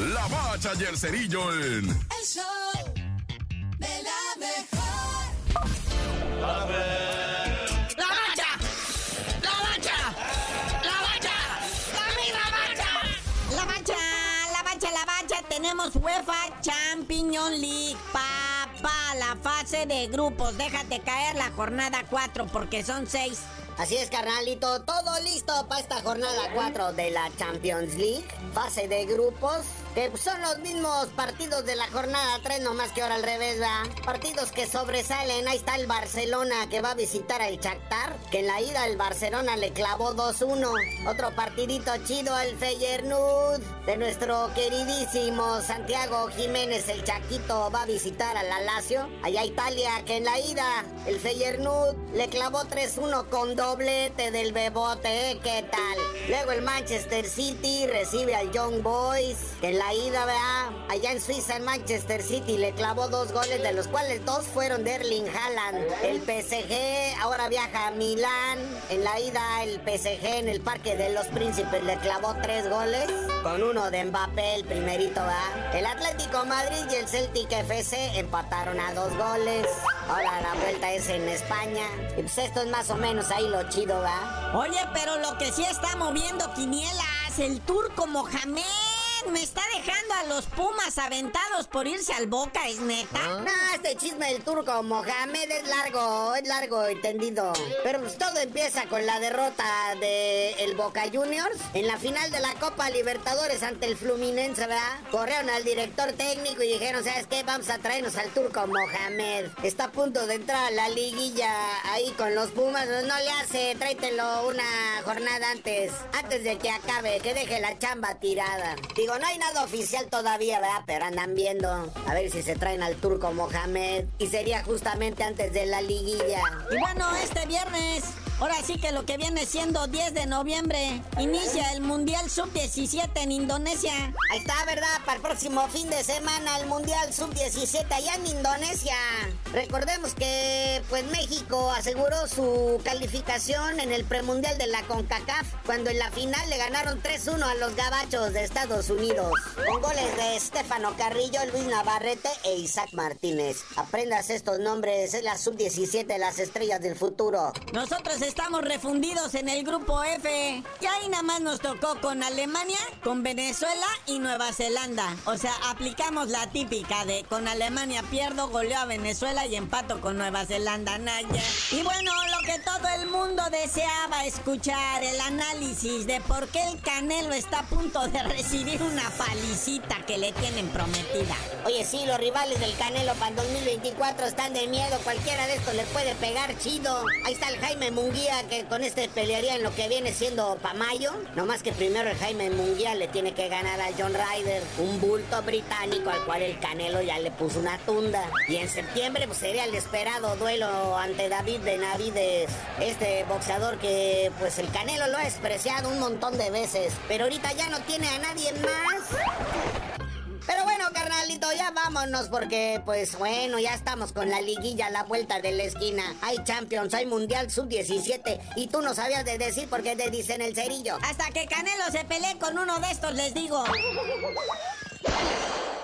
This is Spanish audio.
La Bacha y el Cerillo en... El show de la mejor. La bacha, la bacha, la bacha, la misma bacha. La bacha, la bacha, la bacha. Tenemos UEFA Champions League, papá. La fase de grupos. Déjate caer la jornada 4 porque son 6. Así es, carnalito, todo listo para esta jornada 4 de la Champions League, fase de grupos, que son los mismos partidos de la jornada 3, nomás que ahora al revés, ¿verdad? Partidos que sobresalen, ahí está el Barcelona que va a visitar al Shakhtar, que en la ida el Barcelona le clavó 2-1. Otro partidito chido, el Feyenoord, de nuestro queridísimo Santiago Jiménez, el Chaquito, va a visitar al la Lazio, allá Italia, que en la ida el Feyenoord le clavó 3-1 con doblete del Bebote, ¿eh? ¿qué tal? Luego el Manchester City recibe al Young Boys, que en la ida, ¿verdad? Allá en Suiza, el Manchester City le clavó dos goles, de los cuales dos fueron de Erling Haaland. El PSG ahora viaja a Milán. En la ida, el PSG en el Parque de los Príncipes le clavó tres goles, con uno de Mbappé, el primerito, ¿verdad? El Atlético Madrid y el Celtic FC empataron a dos goles. Ahora la vuelta es en España. Y pues esto es más o menos ahí lo chido, ¿va? Oye, pero lo que sí está moviendo quinielas, el turco Mohamed. Me está dejando a los Pumas aventados por irse al Boca, ¿es neta? No, este chisme del turco Mohamed es largo, es largo, entendido. Pero pues todo empieza con la derrota de el Boca Juniors en la final de la Copa Libertadores ante el Fluminense, ¿verdad? Corrieron al director técnico y dijeron, ¿sabes qué? Vamos a traernos al turco Mohamed. Está a punto de entrar a la liguilla ahí con los Pumas. No le hace, tráetelo una jornada antes, antes de que acabe, que deje la chamba tirada. Digo, no hay nada oficial todavía, ¿verdad? Pero andan viendo a ver si se traen al turco Mohamed. Y sería justamente antes de la liguilla. Y bueno, este viernes, ahora sí que lo que viene siendo 10 de noviembre, inicia el Mundial Sub-17 en Indonesia. Ahí está, ¿verdad? Para el próximo fin de semana el Mundial Sub-17 allá en Indonesia. Recordemos que pues México aseguró su calificación en el premundial de la CONCACAF cuando en la final le ganaron 3-1 a los gabachos de Estados Unidos. Con goles de Estefano Carrillo, Luis Navarrete e Isaac Martínez. Aprendas estos nombres, es la Sub-17, las estrellas del futuro. Nosotros estamos refundidos en el grupo F. Y ahí nada más nos tocó con Alemania, con Venezuela y Nueva Zelanda. O sea, aplicamos la típica de con Alemania pierdo, goleo a Venezuela y empato con Nueva Zelanda, Naya. Y bueno, lo que todo el mundo deseaba escuchar, el análisis de por qué el Canelo está a punto de recibir una palicita que le tienen prometida. Oye, sí, los rivales del Canelo para el 2024 están de miedo. Cualquiera de estos le puede pegar chido. Ahí está el Jaime Munguía que con este pelearía en lo que viene siendo pa' mayo. No más que primero el Jaime Munguía le tiene que ganar a John Ryder, un bulto británico al cual el Canelo ya le puso una tunda. Y en septiembre pues, sería el esperado duelo ante David Benavides. Este boxeador que pues el Canelo lo ha despreciado un montón de veces. Pero ahorita ya no tiene a nadie más. Pero bueno, carnalito, ya vámonos porque, pues bueno, ya estamos con la liguilla a la vuelta de la esquina. Hay Champions, hay Mundial Sub-17 y tú no sabías de decir por qué te dicen el cerillo. Hasta que Canelo se pelee con uno de estos, les digo.